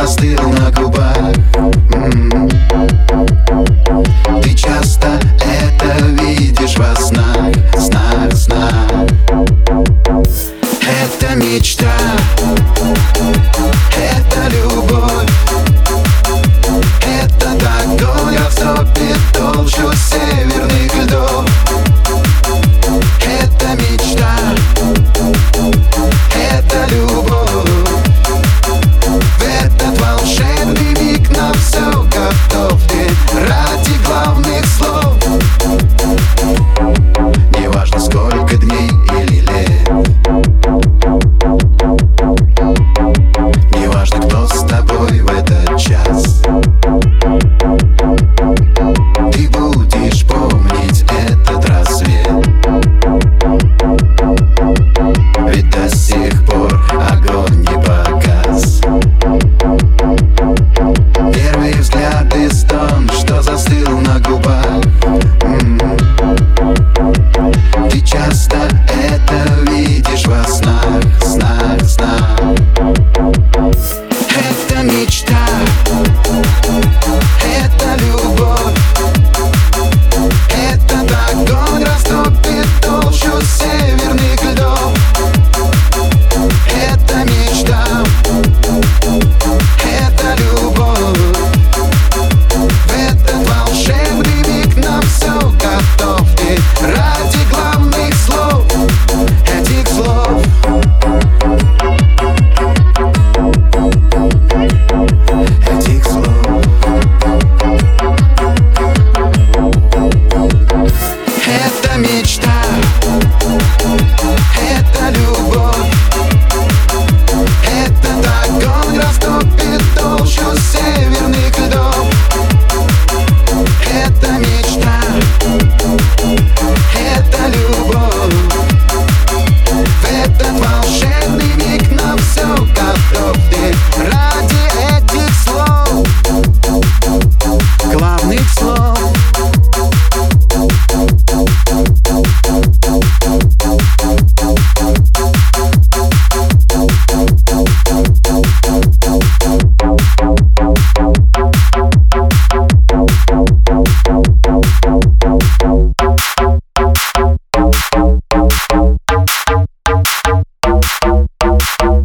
застыл на губах